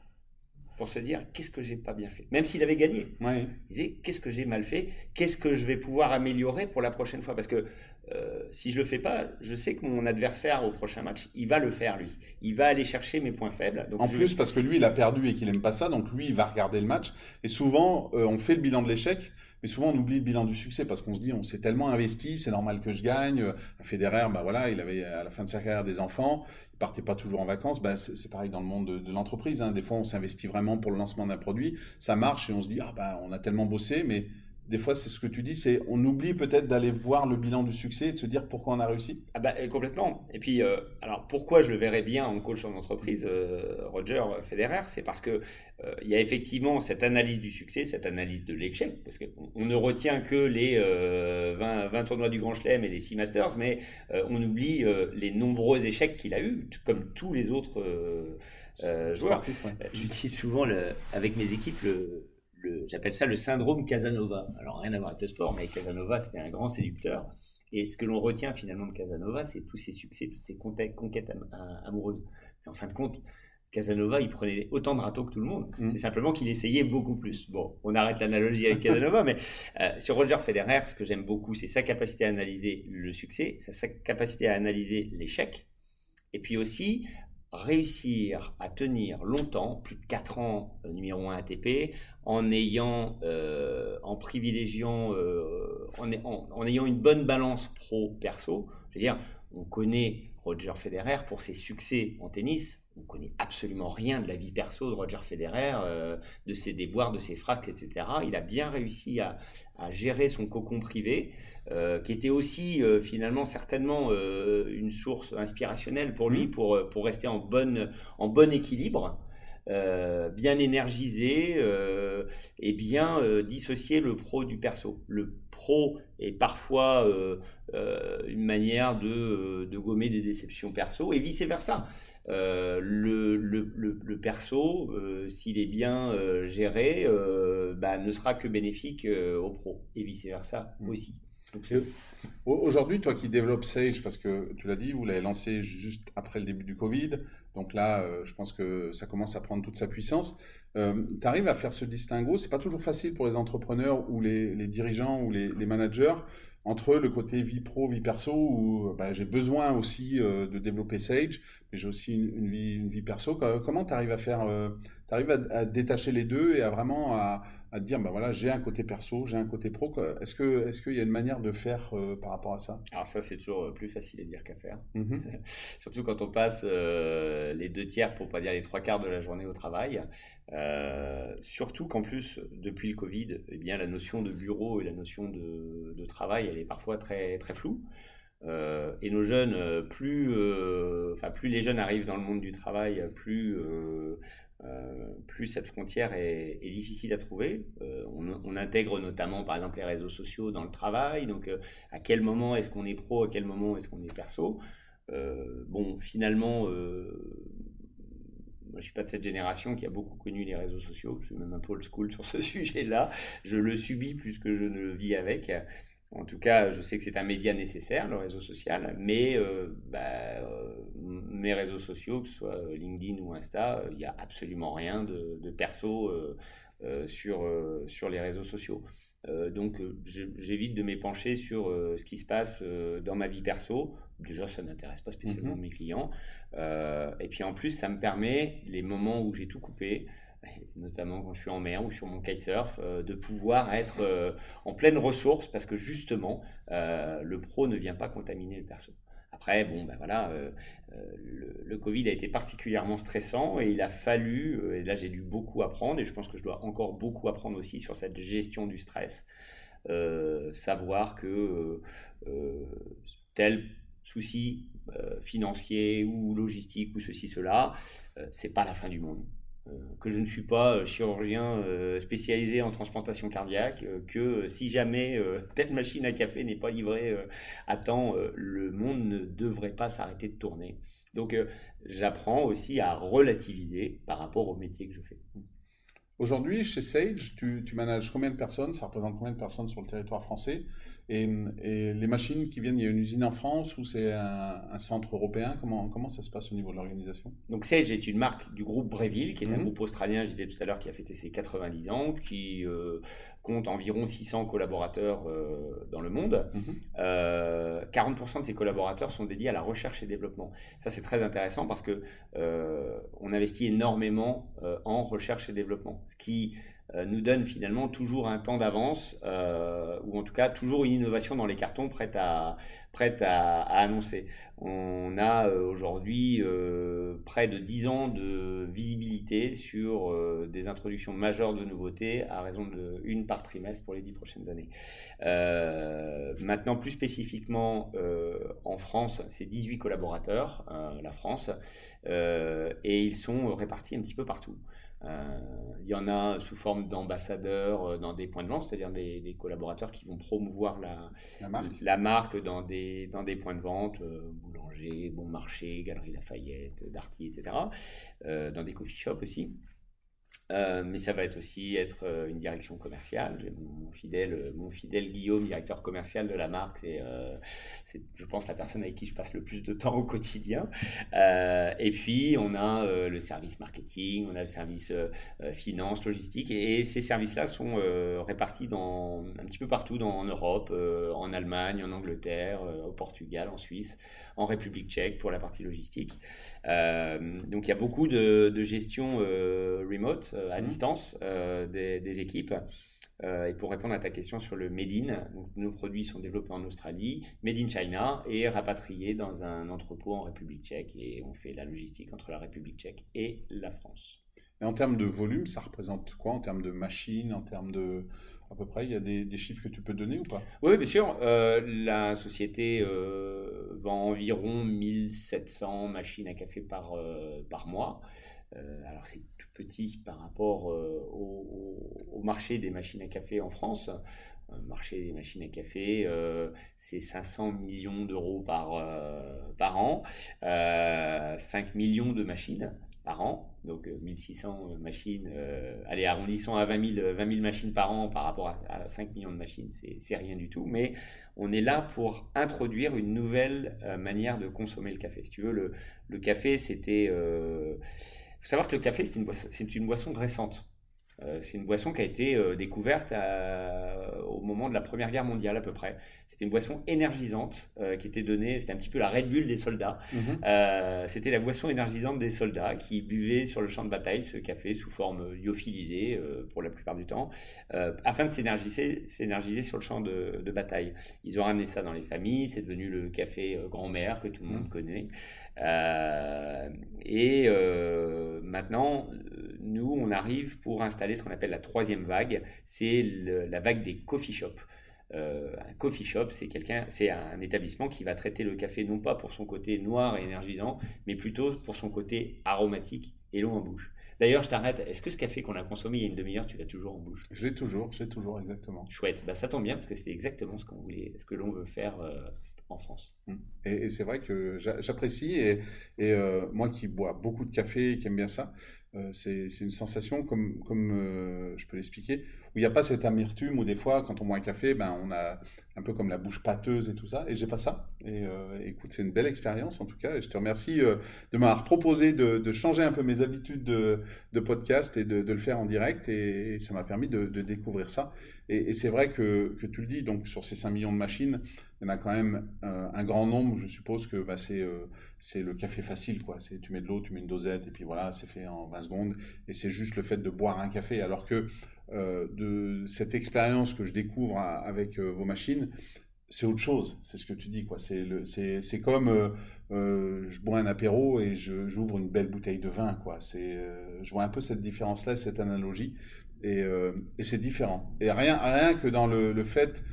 pour se dire qu'est-ce que j'ai pas bien fait? Même s'il avait gagné, il disait qu'est-ce que j'ai mal fait, qu'est-ce que je vais pouvoir améliorer pour la prochaine fois? Parce que euh, si je le fais pas, je sais que mon adversaire au prochain match, il va le faire lui. Il va aller chercher mes points faibles. en plus, parce que lui, il a perdu et qu'il aime pas ça, donc lui, il va regarder le match. Et souvent, euh, on fait le bilan de l'échec, mais souvent on oublie le bilan du succès parce qu'on se dit, on s'est tellement investi, c'est normal que je gagne. Federer, bah voilà, il avait à la fin de sa carrière des enfants, il partait pas toujours en vacances. Bah, c'est pareil dans le monde de, l'entreprise. Hein. Des fois, on s'investit vraiment pour le lancement d'un produit, ça marche et on se dit, ah bah on a tellement bossé, mais des fois, c'est ce que tu dis, c'est on oublie peut-être d'aller voir le bilan du succès et de se dire pourquoi on a réussi. Ah bah, complètement. Et puis, euh, alors pourquoi je le verrais bien en coach en entreprise, euh, Roger Federer, c'est parce que euh, il y a effectivement cette analyse du succès, cette analyse de l'échec, parce qu'on ne retient que les 20, 20, tournois du Grand Chelem et les 6 Masters, mais on oublie les nombreux échecs qu'il a eu, comme tous les autres joueurs. J'utilise souvent le, avec mes équipes le j'appelle ça le syndrome Casanova. Alors rien à voir avec le sport, mais Casanova c'était un grand séducteur. Et ce que l'on retient finalement de Casanova, c'est tous ses succès, toutes ses conquêtes amoureuses. en fin de compte, Casanova, il prenait autant de râteaux que tout le monde. Mm. C'est simplement qu'il essayait beaucoup plus. Bon, on arrête l'analogie avec Casanova, mais euh, sur Roger Federer, ce que j'aime beaucoup, c'est sa capacité à analyser le succès, sa capacité à analyser l'échec, et puis aussi réussir à tenir longtemps, plus de 4 ans numéro 1 ATP, en ayant, en privilégiant, en, en, ayant une bonne balance pro-perso. Je veux dire, on connaît Roger Federer pour ses succès en tennis, on ne connaît absolument rien de la vie perso de Roger Federer, euh, de ses déboires, de ses frasques, etc. Il a bien réussi à, gérer son cocon privé, euh, qui était aussi euh, finalement certainement une source inspirationnelle pour lui, mmh. pour, pour rester en, bonne, en bon équilibre. Bien énergisé et bien dissocier le pro du perso. Le pro est parfois une manière de, de, gommer des déceptions perso et vice-versa. Euh, le, le, le, perso, euh, s'il est bien euh, géré, bah, ne sera que bénéfique au pro et vice-versa mm. aussi. Aujourd'hui, toi qui développes Sage, parce que tu l'as dit, vous l'avez lancé juste après le début du Covid, donc là, je pense que ça commence à prendre toute sa puissance. tu arrives à faire ce distinguo, c'est pas toujours facile pour les entrepreneurs ou les, dirigeants ou les, les managers entre le côté vie pro, vie perso, où bah, j'ai besoin aussi euh, de développer Sage, mais j'ai aussi une, vie, une vie perso. Comment tu arrives à faire, euh, tu arrives à, détacher les deux et à vraiment à, à te dire, bah voilà, j'ai un côté perso, j'ai un côté pro. Est-ce que, est-ce qu'il y a une manière de faire euh, par rapport à ça? Alors ça, c'est toujours plus facile à dire qu'à faire. Mmh (laughs) Surtout quand on passe les deux tiers, pour pas dire les trois quarts de la journée au travail. Euh, surtout qu'en plus, depuis le Covid, eh bien, la notion de bureau et la notion de, de travail, elle est parfois très, très floue. Euh, et nos jeunes, euh, plus, enfin, plus les jeunes arrivent dans le monde du travail, plus, plus cette frontière est, difficile à trouver. On, on, intègre notamment, par exemple, les réseaux sociaux dans le travail. Donc, à quel moment est-ce qu'on est pro, à quel moment est-ce qu'on est perso? Bon, finalement moi, je suis pas de cette génération qui a beaucoup connu les réseaux sociaux. Je suis même un peu old school sur ce (laughs) sujet-là. Je le subis plus que je ne le vis avec. En tout cas, je sais que c'est un média nécessaire, le réseau social, mais euh, bah, euh, mes réseaux sociaux, que ce soit LinkedIn ou Insta, il n'y a absolument rien de, de perso euh, sur, sur les réseaux sociaux. donc, j'évite de m'épancher sur ce qui se passe dans ma vie perso. Déjà, ça n'intéresse pas spécialement mhm. mes clients. Euh, et puis en plus, ça me permet, les moments où j'ai tout coupé, (laughs) notamment quand je suis en mer ou sur mon kitesurf, euh, de pouvoir être euh, en pleine ressource parce que justement, le pro ne vient pas contaminer le perso. Après, bon, ben voilà, le, le, Covid a été particulièrement stressant et il a fallu, et là j'ai dû beaucoup apprendre, et je pense que je dois encore beaucoup apprendre aussi sur cette gestion du stress, savoir que tel soucis euh, financiers ou logistiques ou ceci, cela, euh, c'est pas la fin du monde. Euh, que je ne suis pas chirurgien spécialisé en transplantation cardiaque, que si jamais (laughs) telle machine à café n'est pas livrée à temps, le monde ne devrait pas s'arrêter de tourner. Donc j'apprends aussi à relativiser par rapport au métier que je fais. Aujourd'hui, chez Sage, tu, tu, manages combien de personnes? Ça représente combien de personnes sur le territoire français? Et, les machines qui viennent, il y a une usine en France ou c'est un, centre européen? Comment, comment ça se passe au niveau de l'organisation? Donc Sage est une marque du groupe Breville, qui est un mhm. groupe australien, je disais tout à l'heure, qui a fêté ses 90 ans, qui euh, compte environ 600 collaborateurs euh, dans le monde. 40% mhm. euh, de ces collaborateurs sont dédiés à la recherche et développement. Ça c'est très intéressant parce que on investit énormément en recherche et développement, ce qui nous donne finalement toujours un temps d'avance, euh, ou en tout cas toujours une innovation dans les cartons prête à, prête à, annoncer. On a euh, aujourd'hui près de 10 ans de visibilité sur des introductions majeures de nouveautés à raison de une par trimestre pour les 10 prochaines années. maintenant, plus spécifiquement en France, c'est 18 collaborateurs, la France, et ils sont répartis un petit peu partout. Euh, il y en a sous forme d'ambassadeurs euh, dans des points de vente, c'est-à-dire des, collaborateurs qui vont promouvoir la, la, marque. dans, des, dans des points de vente, euh, Boulanger, Bon Marché, Galerie Lafayette, Darty, etc., dans des coffee shops aussi. Euh, mais ça va être aussi être euh, une direction commerciale. Mon, fidèle, euh, mon fidèle Guillaume, directeur commercial de la marque, c'est, je pense, la personne avec qui je passe le plus de temps au quotidien. et puis, on a le service marketing, on a le service finance, logistique, et, ces services-là sont répartis un petit peu partout dans, en Europe, en Allemagne, en Angleterre, au Portugal, en Suisse, en République tchèque pour la partie logistique. donc, il y a beaucoup de, gestion remote à mmh. distance euh, des, équipes. Euh, et pour répondre à ta question sur le Made in, nos produits sont développés en Australie, Made in China et rapatriés dans un entrepôt en République tchèque. Et on fait la logistique entre la République tchèque et la France. Et en termes de volume, ça représente quoi en termes de machines, en termes de... À peu près, il y a des, chiffres que tu peux donner ou pas? Oui, bien sûr. la société vend environ 1700 machines à café par, par mois. Alors, c'est petit par rapport euh, au, marché des machines à café en France. Le euh, marché des machines à café, euh, c'est 500 millions d'euros par, an, 5 millions de machines par an, donc 1600 machines, allez, arrondissons à 20 000, 20 000, machines par an par rapport à, 5 millions de machines, c'est rien du tout, mais on est là pour introduire une nouvelle manière de consommer le café. Si tu veux, le, café, c'était faut savoir que le café, c'est une, boisson, une boisson récente. Euh, c'est une boisson qui a été euh, découverte au moment de la Première Guerre mondiale à peu près. C'était une boisson énergisante euh, qui était donnée, c'était un petit peu la Red Bull des soldats. Mhm. c'était la boisson énergisante des soldats qui buvaient sur le champ de bataille ce café sous forme lyophilisée pour la plupart du temps, afin de s'énergiser sur le champ de, bataille. Ils ont ramené ça dans les familles, c'est devenu le café grand-mère que tout le monde mhm. connaît. Euh, et euh, maintenant, nous, on arrive pour installer ce qu'on appelle la troisième vague, c'est la vague des coffee shops. Euh, un coffee shop, c'est quelqu'un, c'est un établissement qui va traiter le café non pas pour son côté noir et énergisant, mais plutôt pour son côté aromatique et long en bouche. D'ailleurs, je t'arrête. Est-ce que ce café qu'on a consommé il y a une demi-heure, tu l'as toujours en bouche? Je l'ai toujours, je l'ai toujours, exactement. Chouette. Bah, ça tombe bien parce que c'était exactement ce qu'on voulait, ce que l'on veut faire en France. Mmh. Et, c'est vrai que j'apprécie, et, euh, moi qui bois beaucoup de café et qui aime bien ça, euh, c'est une sensation, comme, euh, je peux l'expliquer, où il n'y a pas cette amertume où des fois, quand on boit un café, ben, on a un peu comme la bouche pâteuse et tout ça, et j'ai pas ça. Et écoute, c'est une belle expérience en tout cas, et je te remercie de m'avoir proposé de, changer un peu mes habitudes de, podcast et de, le faire en direct, et, ça m'a permis de, découvrir ça. Et, c'est vrai que, que, tu le dis, donc sur ces 5 millions de machines, il y en a quand même euh, un grand nombre. Je suppose que bah, euh, c'est le café facile. Quoi. Tu mets de l'eau, tu mets une dosette, et puis voilà, c'est fait en 20 secondes. Et c'est juste le fait de boire un café. Alors que euh, de cette expérience que je découvre avec vos machines, c'est autre chose. C'est ce que tu dis. quoi. C'est comme je bois un apéro et j'ouvre une belle bouteille de vin. quoi. je vois un peu cette différence-là, cette analogie. Et, et c'est différent. Et rien, rien que dans le fait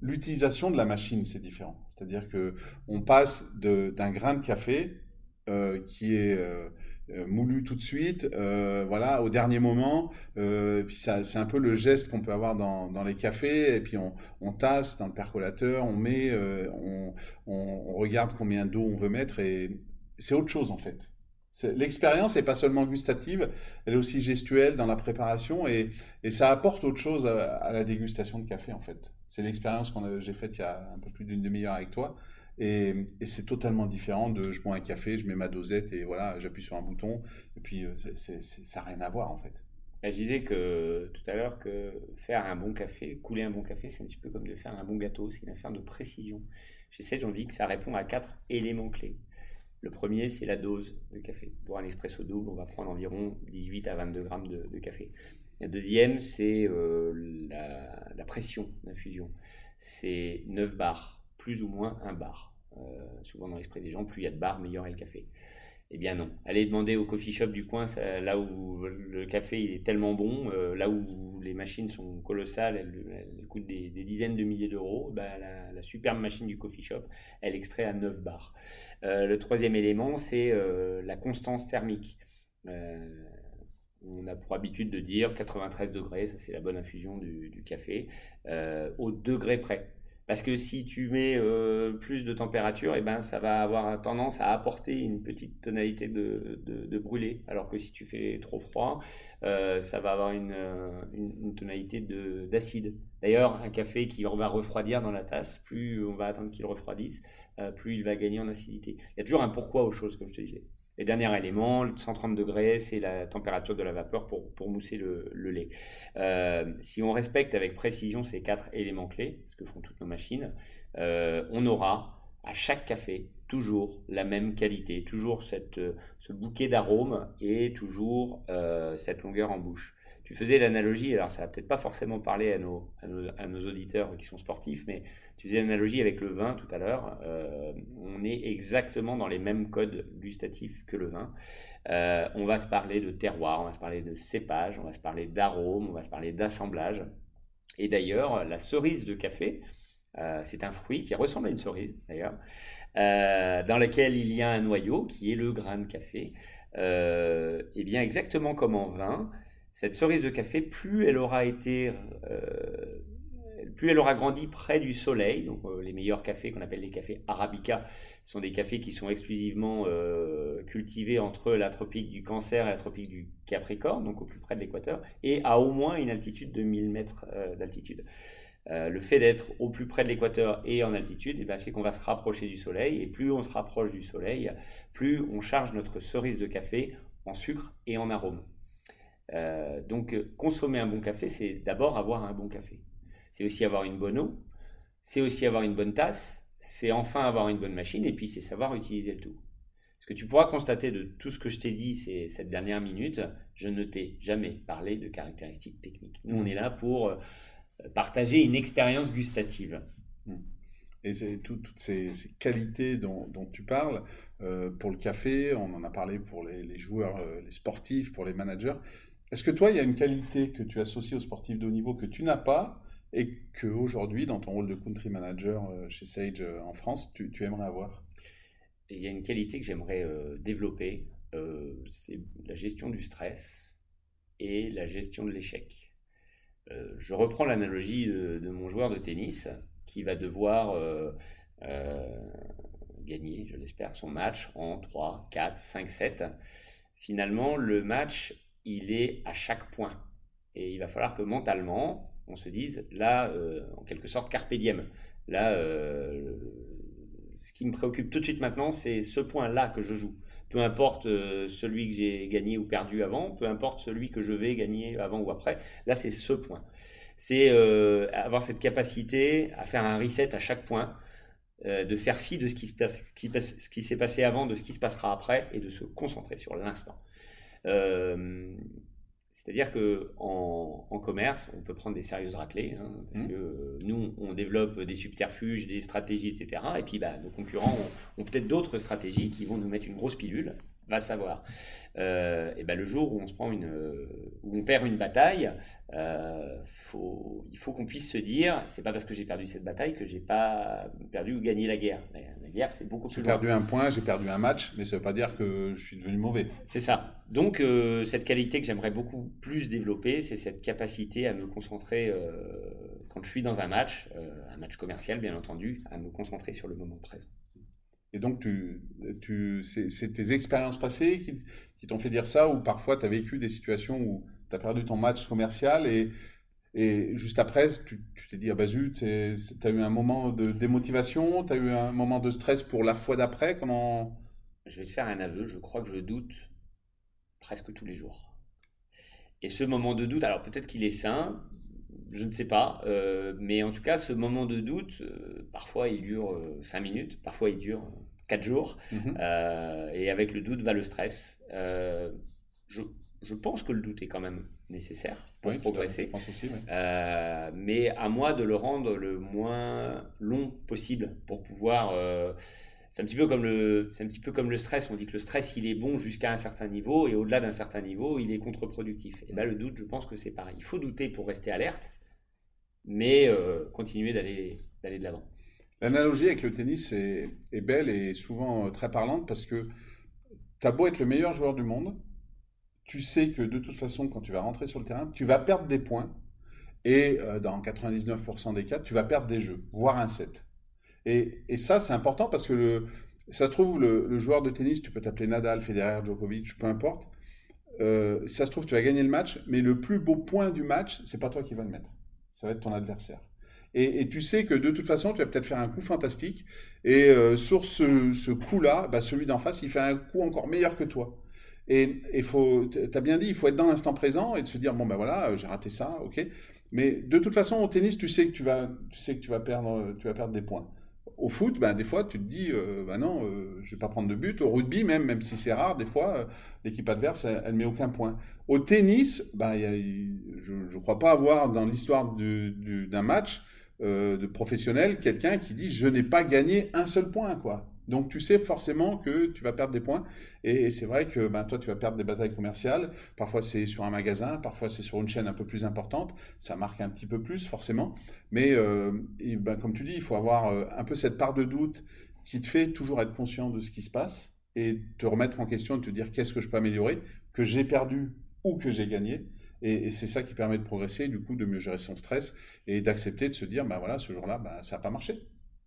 l'utilisation de la machine, c'est différent. C'est-à-dire que on passe d'un grain de café euh, qui est euh, euh, moulu tout de suite, voilà, au dernier moment. c'est un peu le geste qu'on peut avoir dans, les cafés. Et puis on, tasse dans le percolateur, on met, on, on, regarde combien d'eau on veut mettre. Et c'est autre chose en fait. L'expérience n'est pas seulement gustative, elle est aussi gestuelle dans la préparation et, ça apporte autre chose à, la dégustation de café en fait. C'est l'expérience que j'ai faite il y a un peu plus d'une demi-heure avec toi et, c'est totalement différent de je bois un café, je mets ma dosette et voilà, j'appuie sur un bouton et puis euh, ça n'a rien à voir en fait. Je disais que tout à l'heure que faire un bon café, couler un bon café, c'est un petit peu comme de faire un bon gâteau, c'est une affaire de précision. J'essaie, j'en dis que ça répond à quatre éléments clés. Le premier, c'est la dose de café. Pour un espresso double, on va prendre environ 18 à 22 grammes de, café. La deuxième, c'est euh, la, pression d'infusion. C'est 9 bars, plus ou moins un bar. Euh, souvent dans l'esprit des gens, plus il y a de bars, meilleur est le café. Eh bien non. Allez demander au coffee shop du coin, là où le café est tellement bon, euh, là où les machines sont colossales, elles, coûtent des, dizaines de milliers d'euros, bah, la, superbe machine du coffee shop, elle extrait à 9 bars. Le troisième élément, c'est la constance thermique. On a pour habitude de dire 93 degrés, ça c'est la bonne infusion du, café, au degré près. Parce que si tu mets euh, plus de température, eh ben, ça va avoir tendance à apporter une petite tonalité de, de, brûlé. Alors que si tu fais trop froid, euh, ça va avoir une, une, tonalité d'acide. D'ailleurs, un café qui va refroidir dans la tasse, plus on va attendre qu'il refroidisse, plus il va gagner en acidité. Il y a toujours un pourquoi aux choses, comme je te disais. Et dernier élément, 130 degrés, c'est la température de la vapeur pour, pour mousser le, lait. Euh, si on respecte avec précision ces quatre éléments clés, ce que font toutes nos machines, euh, on aura à chaque café toujours la même qualité, toujours ce bouquet d'arômes et toujours euh, cette longueur en bouche. Tu faisais l'analogie, alors ça va peut-être pas forcément parler à nos, à nos, auditeurs qui sont sportifs, mais faisais l'analogie avec le vin tout à l'heure. Euh, on est exactement dans les mêmes codes gustatifs que le vin. Euh, on va se parler de terroir, on va se parler de cépage, on va se parler d'arôme, on va se parler d'assemblage. Et d'ailleurs, la cerise de café, euh, c'est un fruit qui ressemble à une cerise d'ailleurs, dans lequel il y a un noyau qui est le grain de café. et bien exactement comme en vin, cette cerise de café, plus elle aura été, plus elle aura grandi près du soleil, euh, les meilleurs cafés qu'on appelle les cafés arabica sont des cafés qui sont exclusivement euh, cultivés entre la tropique du Cancer et la tropique du Capricorne, donc au plus près de l'équateur, et à au moins une altitude de 1000 mètres d'altitude. le fait d'être au plus près de l'équateur et en altitude eh ben, fait qu'on va se rapprocher du soleil, et plus on se rapproche du soleil, plus on charge notre cerise de café en sucre et en arôme. Euh, donc, consommer un bon café, c'est d'abord avoir un bon café. C'est aussi avoir une bonne eau, c'est aussi avoir une bonne tasse, c'est enfin avoir une bonne machine, et puis c'est savoir utiliser le tout. Ce que tu pourras constater de tout ce que je t'ai dit ces, cette dernière minute, je ne t'ai jamais parlé de caractéristiques techniques. Nous, on est là pour euh, partager une expérience gustative. Mmh. Et toutes ces, qualités dont, tu parles, euh, pour le café, on en a parlé pour les, les joueurs, les sportifs, pour les managers. Est-ce que toi, il y a une qualité que tu associes aux sportifs de haut niveau que tu n'as pas et que aujourd'hui, dans ton rôle de country manager euh, chez Sage euh, en France, tu, aimerais avoir? Il y a une qualité que j'aimerais euh, développer, c'est la gestion du stress et la gestion de l'échec. je reprends l'analogie de, de, mon joueur de tennis qui va devoir gagner, je l'espère, son match en 3, 4, 5, 7. Finalement, le match il est à chaque point. Et il va falloir que mentalement, on se dise, là, euh, en quelque sorte, carpe diem. Là, euh, ce qui me préoccupe tout de suite maintenant, c'est ce point-là que je joue. Peu importe euh, celui que j'ai gagné ou perdu avant, peu importe celui que je vais gagner avant ou après, là, c'est ce point. C'est avoir cette capacité à faire un reset à chaque point, de faire fi de ce qui, se passe, ce qui s'est passé avant, de ce qui se passera après, et de se concentrer sur l'instant. C'est-à-dire que en, commerce, on peut prendre des sérieuses raclées, hein, parce mmh. que nous, on développe des subterfuges, des stratégies, etc. Et puis, bah, nos concurrents ont peut-être d'autres stratégies qui vont nous mettre une grosse pilule va savoir. Euh, et ben le jour où on se prend une, où on perd une bataille, euh, faut, il faut qu'on puisse se dire, c'est pas parce que j'ai perdu cette bataille que j'ai pas perdu ou gagné la guerre. La, guerre, c'est beaucoup plus. J'ai perdu un point, j'ai perdu un match, mais ça veut pas dire que je suis devenu mauvais. C'est ça. Donc euh, cette qualité que j'aimerais beaucoup plus développer, c'est cette capacité à me concentrer euh, quand je suis dans un match, un match commercial bien entendu, à me concentrer sur le moment présent. Et donc, tu, tu, c'est tes expériences passées qui, t'ont fait dire ça, ou parfois tu as vécu des situations où tu as perdu ton match commercial et, et juste après, tu t'es dit, ah bah zut, tu as eu un moment de démotivation, tu as eu un moment de stress pour la fois d'après Comment? Je vais te faire un aveu, je crois que je doute presque tous les jours. Et ce moment de doute, alors peut-être qu'il est sain, je ne sais pas, euh, mais en tout cas, ce moment de doute, euh, parfois il dure 5 euh, minutes, parfois il dure 4 jours, mhm. et avec le doute va le stress. Je, je, pense que le doute est quand même nécessaire pour progresser, mais à moi de le rendre le moins long possible pour pouvoir c'est un petit peu comme le c'est un petit peu comme le stress. On dit que le stress il est bon jusqu'à un certain niveau et au-delà d'un certain niveau il est contre-productif. Et ben le doute je pense que c'est pareil. Il faut douter pour rester alerte mais euh, continuer d'aller de l'avant. L'analogie avec le tennis est, belle et souvent euh, très parlante parce que tu as beau être le meilleur joueur du monde, tu sais que de toute façon, quand tu vas rentrer sur le terrain, tu vas perdre des points Et dans 99% des cas, tu vas perdre des jeux, voire un set. Et, ça, c'est important parce que ça se trouve, le, joueur de tennis, tu peux t'appeler Nadal, Federer, Djokovic, peu importe. Euh, ça se trouve, tu vas gagner le match, mais le plus beau point du match, c'est pas toi qui vas le mettre. Ça va être ton adversaire. Et, tu sais que de toute façon, tu vas peut-être faire un coup fantastique. Et euh, sur ce, coup-là, bah, celui d'en face, il fait un coup encore meilleur que toi. Et tu as bien dit, il faut être dans l'instant présent et de se dire, bon ben voilà, j'ai raté ça, ok. Mais de toute façon, au tennis, tu sais que tu vas, tu sais que tu vas perdre, tu vas perdre des points. Au foot, ben, des fois, tu te dis, euh, ben non, euh, je vais pas prendre de but. Au rugby, même, même si c'est rare, des fois, euh, l'équipe adverse, elle, ne met aucun point. Au tennis, ben, je ne crois pas avoir dans l'histoire d'un match de professionnel quelqu'un qui dit, je n'ai pas gagné un seul point, quoi. Donc tu sais forcément que tu vas perdre des points. Et, c'est vrai que ben, toi, tu vas perdre des batailles commerciales. Parfois c'est sur un magasin, parfois c'est sur une chaîne un peu plus importante. Ça marque un petit peu plus forcément. Mais euh, ben, comme tu dis, il faut avoir euh, un peu cette part de doute qui te fait toujours être conscient de ce qui se passe et te remettre en question, de te dire qu'est-ce que je peux améliorer, que j'ai perdu ou que j'ai gagné. Et, c'est ça qui permet de progresser, du coup, de mieux gérer son stress et d'accepter de se dire, ben voilà, ce jour-là, ben, ça n'a pas marché.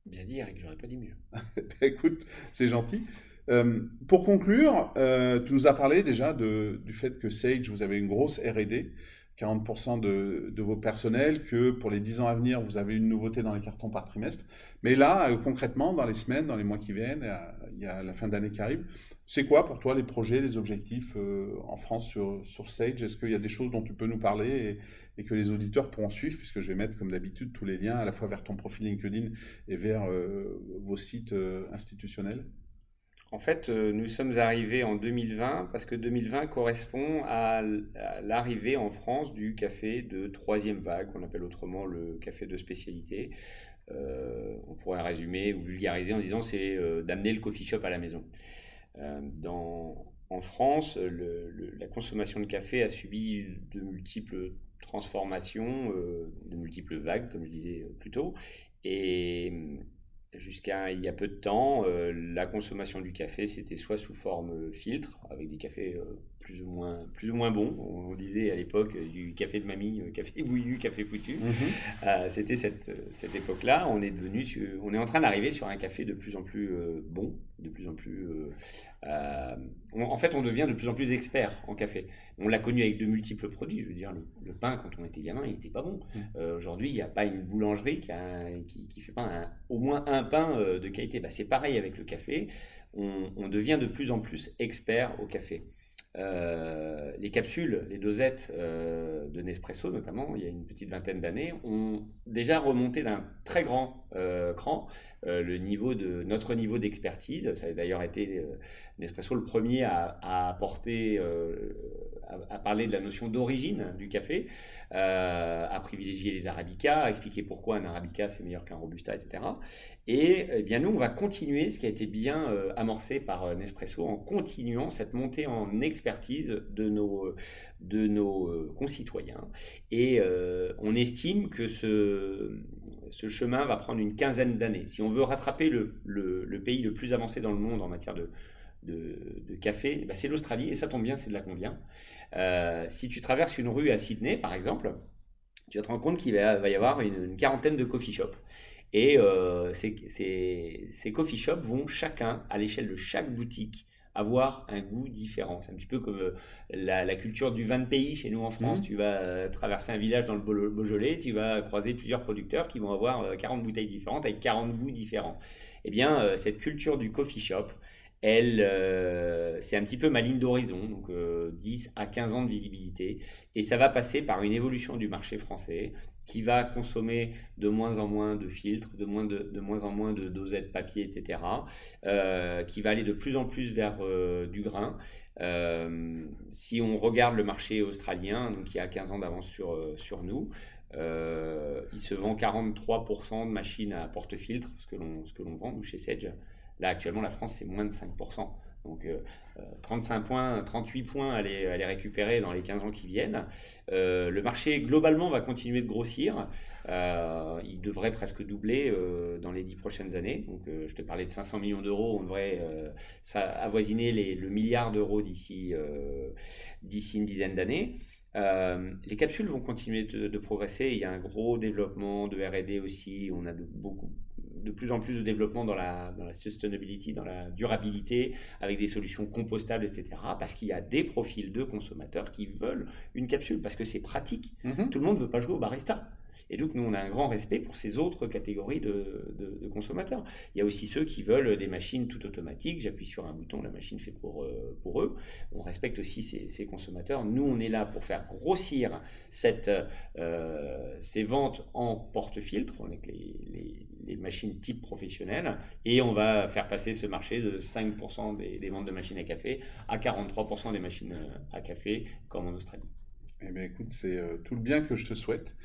Bien dit, Eric, j'aurais pas dit mieux. (laughs) Écoute, c'est gentil. Euh, pour conclure, euh, tu nous as parlé déjà du fait que Sage, vous avez une grosse RD, 40% de, vos personnels, que pour les 10 ans à venir, vous avez une nouveauté dans les cartons par trimestre. Mais là, euh, concrètement, dans les semaines, dans les mois qui viennent, il y a la fin d'année qui arrive, c'est quoi pour toi les projets, les objectifs en France sur, Sage? Est-ce qu'il y a des choses dont tu peux nous parler et que les auditeurs pourront suivre, puisque je vais mettre comme d'habitude tous les liens à la fois vers ton profil LinkedIn et vers euh, vos sites euh, institutionnels En fait, euh, nous sommes arrivés en 2020 parce que 2020 correspond à l'arrivée en France du café de troisième vague, qu'on appelle autrement le café de spécialité. on pourrait résumer ou vulgariser en disant c'est d'amener le coffee shop à la maison. Dans, en France, la consommation de café a subi de multiples transformation euh, de multiples vagues, comme je disais euh, plus tôt. Et euh, jusqu'à il y a peu de temps, la consommation du café, c'était soit sous forme filtre, avec des cafés plus ou moins, plus ou moins bon. On, disait à l'époque euh, du café de mamie, euh, café (laughs) bouillu, café foutu. Mhm. Euh, c'était cette, cette époque-là. On est devenu, on est en train d'arriver sur un café de plus en plus bon, de plus en plus. en fait, on devient de plus en plus expert en café. On l'a connu avec de multiples produits. Je veux dire, le, pain, quand on était gamin, il n'était pas bon. Mhm. Aujourd'hui, il n'y a pas une boulangerie qui, qui, fait pas au moins un pain de qualité. Bah, c'est pareil avec le café. On, on devient de plus en plus expert au café. Euh, les capsules, les dosettes euh, de Nespresso notamment, il y a une petite vingtaine d'années, ont déjà remonté d'un très grand euh, cran le niveau de notre niveau d'expertise. Ça a d'ailleurs été Nespresso le premier à, apporter, à, parler de la notion d'origine du café, à privilégier les arabicas, à expliquer pourquoi un arabica c'est meilleur qu'un robusta, etc. Et eh bien nous, on va continuer ce qui a été bien amorcé par Nespresso en continuant cette montée en expertise de nos, de nos euh, concitoyens. Et euh, on estime que ce, ce chemin va prendre une quinzaine d'années. Si on veut rattraper le, le, pays le plus avancé dans le monde en matière de, de, café, bah, c'est l'Australie, et ça tombe bien, c'est de là qu'on vient. Euh, si tu traverses une rue à Sydney, par exemple, tu vas te rendre compte qu'il va, y avoir une, quarantaine de coffee shops. Et ces, ces, ces, coffee shops vont chacun, à l'échelle de chaque boutique, avoir un goût différent. C'est un petit peu comme euh, la, culture du vin de pays chez nous en France. Mmh. Tu vas euh, traverser un village dans le Beaujolais, tu vas croiser plusieurs producteurs qui vont avoir 40 euh, bouteilles différentes avec 40 goûts différents. Eh bien, cette culture du coffee shop, elle, c'est un petit peu ma ligne d'horizon, donc 10 à 15 ans de visibilité. Et ça va passer par une évolution du marché français, qui va consommer de moins en moins de filtres, de moins, de, moins en moins de dosettes papier, etc., euh, qui va aller de plus en plus vers euh, du grain. Euh, si on regarde le marché australien, donc qui a 15 ans d'avance sur, sur nous, il se vend 43% de machines à porte-filtre, ce que l'on vend, chez Sedge. Là, actuellement, la France, c'est moins de 5%. Donc 35 euh, euh, points, 38 points à les, récupérer dans les 15 ans qui viennent. Euh, le marché globalement va continuer de grossir. il devrait presque doubler dans les 10 prochaines années. Donc je te parlais de 500 millions d'euros, on devrait avoisiner le milliard d'euros d'ici une dizaine d'années. les capsules vont continuer de, progresser. Il y a un gros développement de R&D aussi. On a beaucoup, de plus en plus de développement dans la, dans la sustainability, dans la durabilité, avec des solutions compostables, etc. Parce qu'il y a des profils de consommateurs qui veulent une capsule, parce que c'est pratique. Mm-hmm. Tout le monde ne veut pas jouer au barista. Et donc, nous, on a un grand respect pour ces autres catégories de, consommateurs. Il y a aussi ceux qui veulent des machines tout automatiques. J'appuie sur un bouton, la machine fait pour, euh, eux. On respecte aussi ces, consommateurs. Nous, on est là pour faire grossir euh, ces ventes en porte-filtre, avec les, machines type professionnel, et on va faire passer ce marché de 5% des, des ventes de machines à café à 43% des machines à café, comme en Australie. Eh bien, écoute, c'est euh, tout le bien que je te souhaite.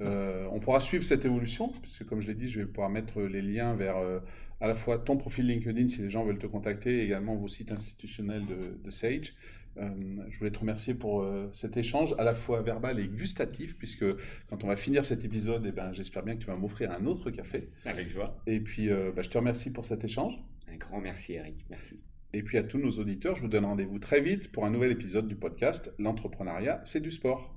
Euh, on pourra suivre cette évolution, puisque comme je l'ai dit, je vais pouvoir mettre les liens vers euh, à la fois ton profil LinkedIn si les gens veulent te contacter, et également vos sites institutionnels de, Sage. je voulais te remercier pour cet échange à la fois verbal et gustatif, puisque quand on va finir cet épisode, eh ben, j'espère bien que tu vas m'offrir un autre café. Avec joie. Et puis, bah, je te remercie pour cet échange. Un grand merci, Eric. Merci. Et puis à tous nos auditeurs, je vous donne rendez-vous très vite pour un nouvel épisode du podcast L'entrepreneuriat, c'est du sport.